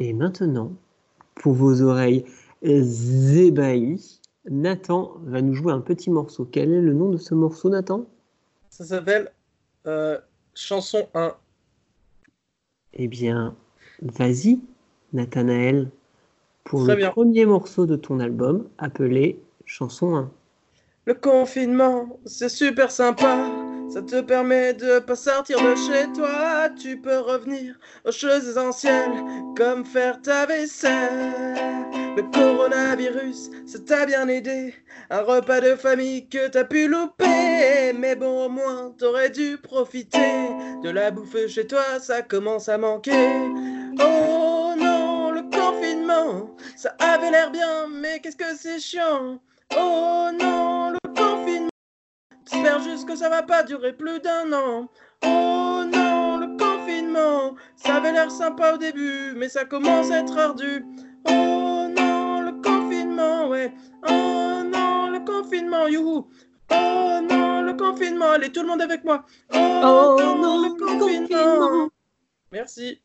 Et maintenant, pour vos oreilles ébahies, Nathan va nous jouer un petit morceau. Quel est le nom de ce morceau, Nathan? Ça s'appelle euh, Chanson 1. Eh bien, vas-y, Nathanaël, pour Très le bien. premier morceau de ton album appelé Chanson 1. Le confinement, c'est super sympa. Ça te permet de pas sortir de chez toi. Tu peux revenir aux choses essentielles, comme faire ta vaisselle. Le coronavirus, ça t'a bien aidé. Un repas de famille que t'as pu louper. Mais bon, au moins, t'aurais dû profiter de la bouffe chez toi. Ça commence à manquer. Oh non, le confinement, ça avait l'air bien, mais qu'est-ce que c'est chiant. Oh non, le. J'espère juste que ça va pas durer plus d'un an. Oh non, le confinement. Ça avait l'air sympa au début, mais ça commence à être ardu. Oh non, le confinement, ouais. Oh non, le confinement, youhou. Oh non, le confinement. Allez, tout le monde avec moi. Oh, non, le confinement. Merci.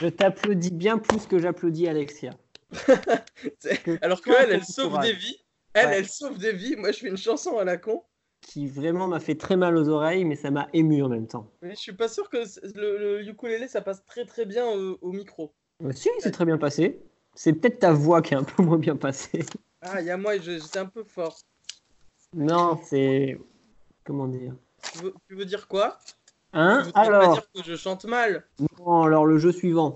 Je t'applaudis bien plus que j'applaudis Alexia. Alors que elle, elle sauve des vies. Elle, Ouais. elle sauve des vies. Moi, je fais une chanson à la con. qui vraiment m'a fait très mal aux oreilles, mais ça m'a ému en même temps. Mais je suis pas sûr que le, le ukulélé ça passe très très bien au, au micro. Euh, si, c'est très bien passé. C'est peut-être ta voix qui est un peu moins bien passée. Ah, il y a moi, j'étais un peu fort. Non, c'est. Comment dire? Tu veux, tu veux dire quoi? Hein? Tu veux Alors, dire que je chante mal non, alors le jeu suivant.